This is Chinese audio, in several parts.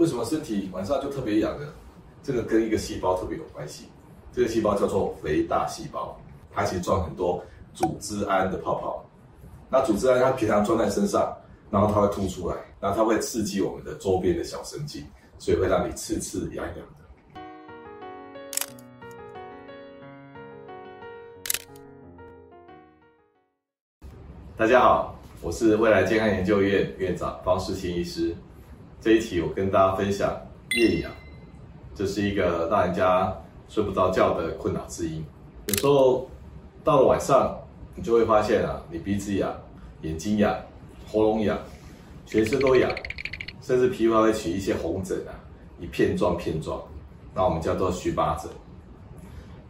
为什么身体晚上就特别痒呢？这个跟一个细胞特别有关系。这个细胞叫做肥大细胞，它其实装很多组织胺的泡泡。那组织胺它平常装在身上，然后它会吐出来，然后它会刺激我们的周边的小神经，所以会让你刺刺痒痒的。大家好，我是未来健康研究院院长方识钦医师。这一期我跟大家分享夜痒，这是一个让人家睡不着觉的困扰之一。有时候到了晚上，你就会发现啊，你鼻子痒、眼睛痒、喉咙痒、全身都痒，甚至皮肤还会起一些红疹啊，一片状片状，那我们叫做荨麻疹。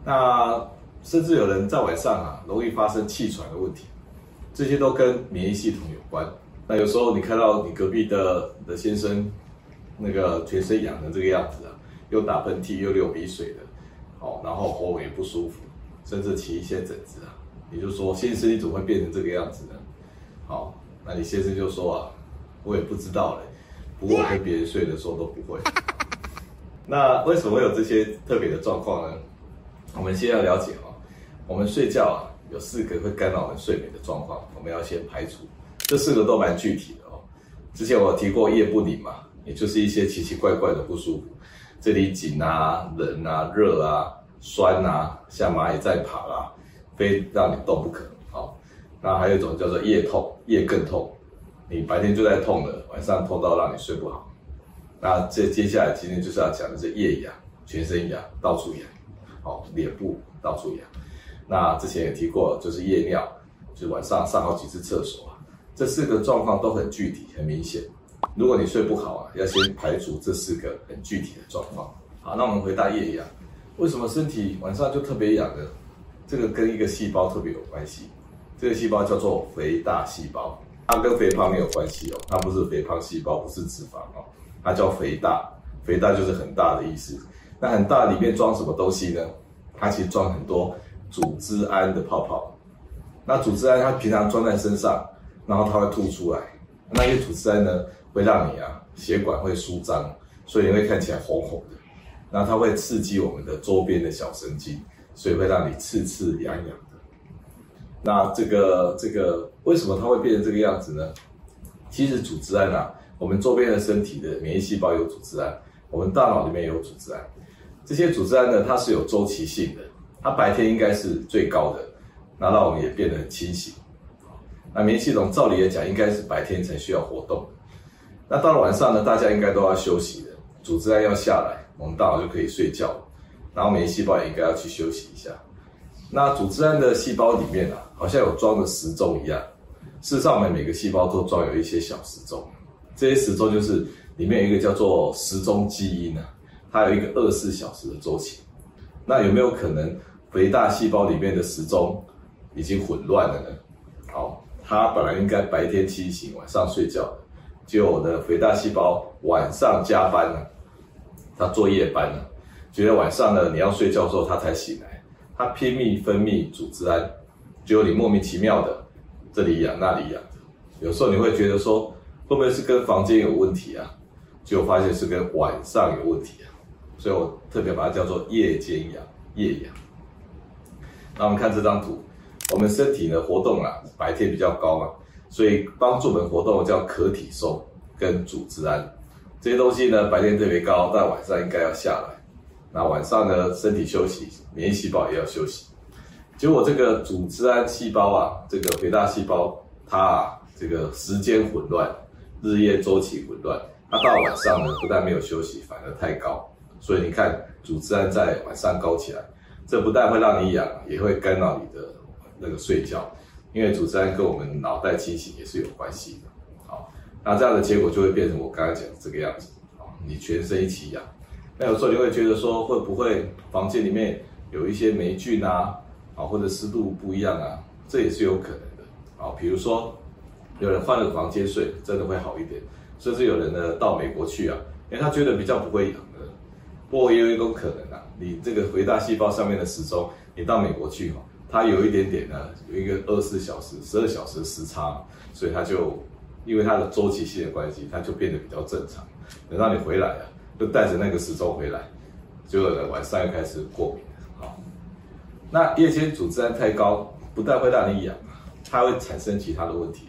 那甚至有人在晚上啊，容易发生气喘的问题，这些都跟免疫系统有关。那有时候你看到你隔壁的的先生，那个全身痒的这个样子啊，又打喷嚏又流鼻水的，好，然后喉咙也不舒服，甚至起一些疹子啊，你就说先生你怎么会变成这个样子呢？好，那你先生就说啊，我也不知道嘞，不过我跟别人睡的时候都不会。那为什么会有这些特别的状况呢？我们先要了解啊，我们睡觉啊，有四个会干扰我们睡眠的状况，我们要先排除。这四个都蛮具体的哦。之前我提过夜不宁嘛，也就是一些奇奇怪怪的不舒服，这里紧啊、冷啊、热啊、酸啊，像蚂蚁在爬啦，非让你动不可。好，那还有一种叫做夜痛，夜更痛，你白天就在痛了，晚上痛到让你睡不好。那这接下来今天就是要讲的是夜痒，全身痒，到处痒，好，脸部到处痒。那之前也提过，就是夜尿，就晚上上好几次厕所。这四个状况都很具体、很明显。如果你睡不好啊，要先排除这四个很具体的状况。好，那我们回答夜痒，为什么身体晚上就特别痒呢？这个跟一个细胞特别有关系。这个细胞叫做肥大细胞，它跟肥胖没有关系哦，它不是肥胖细胞，不是脂肪哦，它叫肥大。肥大就是很大的意思。那很大里面装什么东西呢？它其实装很多组织胺的泡泡。那组织胺它平常装在身上。然后它会吐出来，那些组织胺呢，会让你啊血管会舒张，所以你会看起来红红的。那它会刺激我们的周边的小神经，所以会让你刺刺痒痒的。那这个这个为什么它会变成这个样子呢？其实组织胺啊，我们周边的身体的免疫细胞有组织胺，我们大脑里面有组织胺。这些组织胺呢，它是有周期性的，它白天应该是最高的，那让我们也变得很清醒。那免疫系统照理来讲，应该是白天才需要活动。那到了晚上呢，大家应该都要休息的，组织胺要下来，我们大脑就可以睡觉。然后免疫细胞也应该要去休息一下。那组织胺的细胞里面啊，好像有装的时钟一样。事实上，我们每个细胞都装有一些小时钟。这些时钟就是里面有一个叫做时钟基因啊，它有一个二十四小时的周期。那有没有可能肥大细胞里面的时钟已经混乱了呢？好。它本来应该白天清醒，晚上睡觉的，结果我的肥大细胞晚上加班了，它做夜班了，觉得晚上呢你要睡觉的时候它才醒来，它拼命分泌组织胺，结果你莫名其妙的这里痒那里痒，有时候你会觉得说会不会是跟房间有问题啊？结果发现是跟晚上有问题啊，所以我特别把它叫做夜间痒、夜痒。那我们看这张图。我们身体的活动啊，白天比较高嘛，所以帮助我们活动叫可体松跟组织胺这些东西呢，白天特别高，但晚上应该要下来。那晚上呢，身体休息，免疫细胞也要休息。结果这个组织胺细胞啊，这个肥大细胞，它啊，这个时间混乱，日夜周期混乱，它到晚上呢，不但没有休息，反而太高。所以你看，组织胺在晚上高起来，这不但会让你痒，也会干扰你的。那个睡觉，因为组织胺跟我们脑袋清醒也是有关系的。好，那这样的结果就会变成我刚才讲的这个样子。好，你全身一起痒。那有时候你会觉得说，会不会房间里面有一些霉菌啊，啊，或者湿度不一样啊，这也是有可能的。好，比如说有人换了个房间睡，真的会好一点。甚至有人呢到美国去啊，因为他觉得比较不会痒的。不过也有一种可能啊，你这个肥大细胞上面的时钟，你到美国去哈。它有一点点呢，有一个二十四小时、十二小时的时差，所以它就因为它的周期性的关系，它就变得比较正常。等到你回来啊，就带着那个时钟回来，结果呢晚上又开始过敏。好，那夜间组织胺太高，不但会让你痒，它会产生其他的问题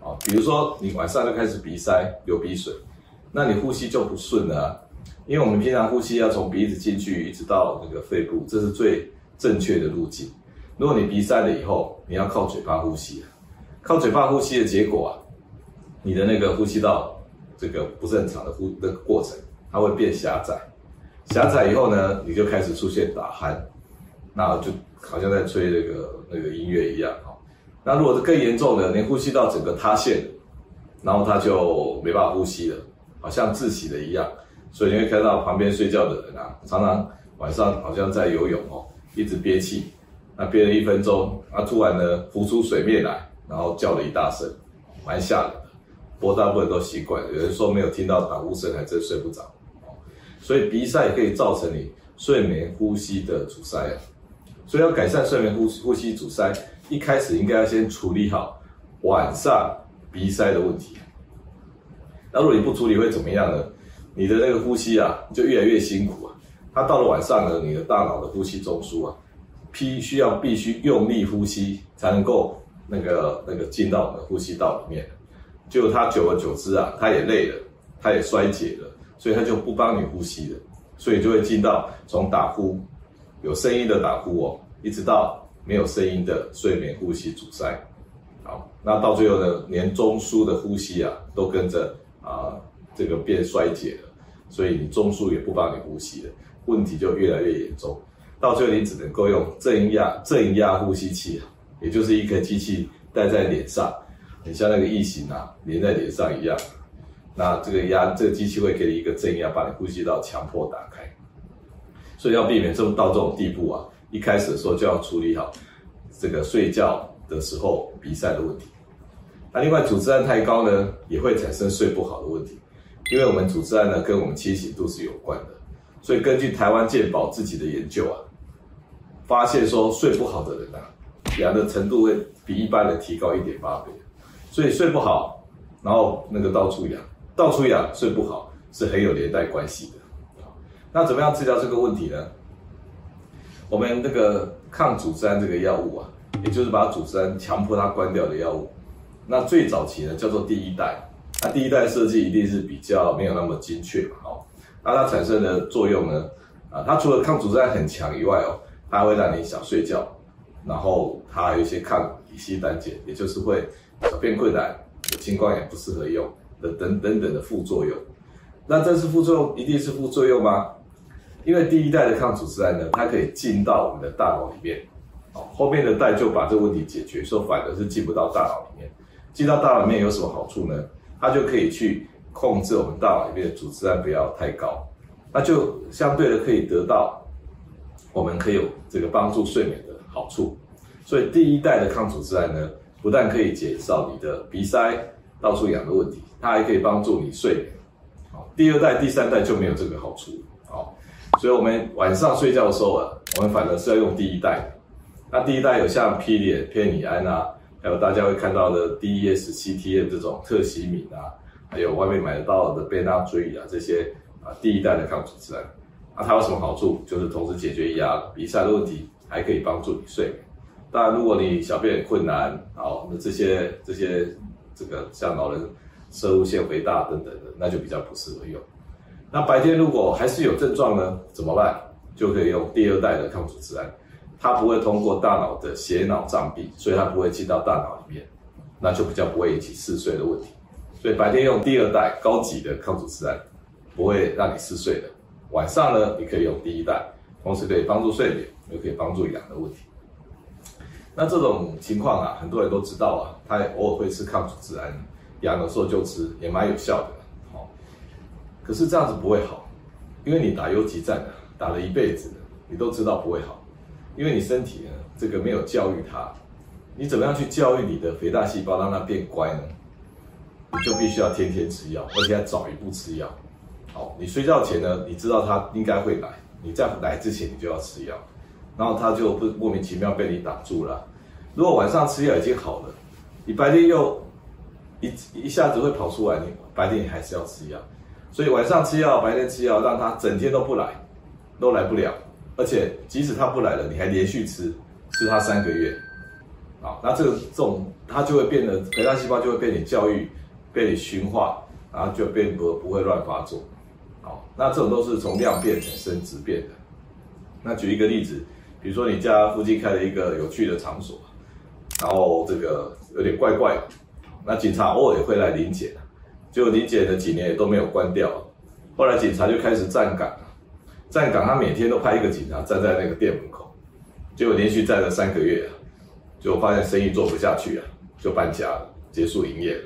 哦。比如说你晚上就开始鼻塞、流鼻水，那你呼吸就不顺了。因为我们平常呼吸要从鼻子进去，一直到那个肺部，这是最正确的路径。如果你鼻塞了以后，你要靠嘴巴呼吸，靠嘴巴呼吸的结果啊，你的那个呼吸道这个不正常的呼的过程，它会变狭窄，狭窄以后呢，你就开始出现打鼾，那就好像在吹那个那个音乐一样哈。那如果是更严重的，连呼吸道整个塌陷，然后他就没办法呼吸了，好像窒息了一样。所以你会看到旁边睡觉的人啊，常常晚上好像在游泳哦，一直憋气，那憋了一分钟，啊，突然呢浮出水面来，然后叫了一大声，蛮吓人的。不过大部分都习惯，有人说没有听到打呼声还真睡不着。所以鼻塞也可以造成你睡眠呼吸的阻塞啊。所以要改善睡眠呼吸呼吸阻塞，一开始应该要先处理好晚上鼻塞的问题。那如果你不处理会怎么样呢？你的那个呼吸啊，就越来越辛苦啊。它到了晚上呢，你的大脑的呼吸中枢啊，必须要必须用力呼吸，才能够那个那个进到我们的呼吸道里面。就它久而久之啊，它也累了，它也衰竭了，所以它就不帮你呼吸了，所以就会进到从打呼有声音的打呼哦，一直到没有声音的睡眠呼吸阻塞。好，那到最后呢，连中枢的呼吸啊，都跟着啊这个变衰竭了。所以你中枢也不帮你呼吸了，问题就越来越严重，到最后你只能够用正压正压呼吸器，也就是一个机器戴在脸上，很像那个异形啊，粘在脸上一样。那这个压这个机器会给你一个正压，把你呼吸道强迫打开。所以要避免这么到这种地步啊，一开始的时候就要处理好这个睡觉的时候鼻塞的问题。那另外组织胺太高呢，也会产生睡不好的问题。因为我们组织胺呢，跟我们清醒度是有关的，所以根据台湾健保自己的研究啊，发现说睡不好的人啊，痒的程度会比一般人提高一点八倍，所以睡不好，然后那个到处痒，到处痒，睡不好是很有连带关系的。那怎么样治疗这个问题呢？我们那个抗组织胺这个药物啊，也就是把组织胺强迫它关掉的药物，那最早期呢叫做第一代。那第一代设计一定是比较没有那么精确嘛，哦，那它产生的作用呢，啊，它除了抗组织胺很强以外哦，它会让你想睡觉，然后它有一些抗乙烯胆碱，也就是会小便困难、有青光眼不适合用的等等等的副作用。那这是副作用，一定是副作用吗？因为第一代的抗组织胺呢，它可以进到我们的大脑里面，哦，后面的代就把这个问题解决，说反而是进不到大脑里面。进到大脑里面有什么好处呢？它就可以去控制我们大脑里面的组织胺不要太高，那就相对的可以得到我们可以有这个帮助睡眠的好处。所以第一代的抗组织胺呢，不但可以减少你的鼻塞、到处痒的问题，它还可以帮助你睡眠。好，第二代、第三代就没有这个好处。好，所以我们晚上睡觉的时候啊，我们反而是要用第一代。那第一代有像匹列偏尼胺啊。还有大家会看到的 DES-CTM 这种特西敏啊，还有外面买得到的贝纳追啊，这些啊第一代的抗组织胺，那它有什么好处？就是同时解决痒、鼻塞的问题，还可以帮助你睡眠。当然，如果你小便困难，好，那这些这些这个像老人摄护腺肥大等等的，那就比较不适合用。那白天如果还是有症状呢，怎么办？就可以用第二代的抗组织胺。它不会通过大脑的血脑障壁，所以它不会进到大脑里面，那就比较不会引起嗜睡的问题。所以白天用第二代高级的抗组织胺，不会让你嗜睡的。晚上呢，你可以用第一代，同时可以帮助睡眠，又可以帮助养的问题。那这种情况啊，很多人都知道啊，他也偶尔会吃抗组织胺，痒的时候就吃，也蛮有效的。好，可是这样子不会好，因为你打游击战啊，打了一辈子，你都知道不会好。因为你身体呢，这个没有教育它，你怎么样去教育你的肥大细胞让它变乖呢？你就必须要天天吃药，而且要早一步吃药。好，你睡觉前呢，你知道它应该会来，你在来之前你就要吃药，然后它就不莫名其妙被你挡住了。如果晚上吃药已经好了，你白天又一一下子会跑出来，你白天你还是要吃药，所以晚上吃药，白天吃药，让他整天都不来，都来不了。而且即使他不来了，你还连续吃，吃他三个月，啊，那这个这种他就会变得肥大细胞就会被你教育，被你驯化，然后就变不不会乱发作，那这种都是从量变产生质变的。那举一个例子，比如说你家附近开了一个有趣的场所，然后这个有点怪怪的，那警察偶尔也会来临检，结果临检了几年也都没有关掉，后来警察就开始站岗。站岗，他每天都派一个警察站在那个店门口，结果连续站了三个月啊，就发现生意做不下去啊，就搬家了，结束营业了。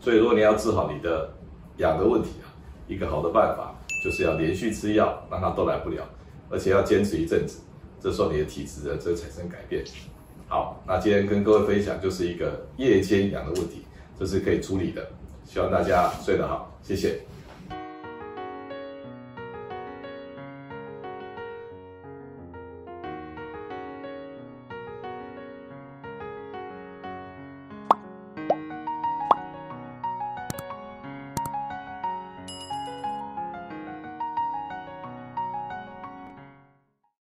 所以，如果你要治好你的痒的问题啊，一个好的办法就是要连续吃药，让他都来不了，而且要坚持一阵子，这时候你的体质呢，就会产生改变。好，那今天跟各位分享就是一个夜间痒的问题，这是可以处理的，希望大家睡得好，谢谢。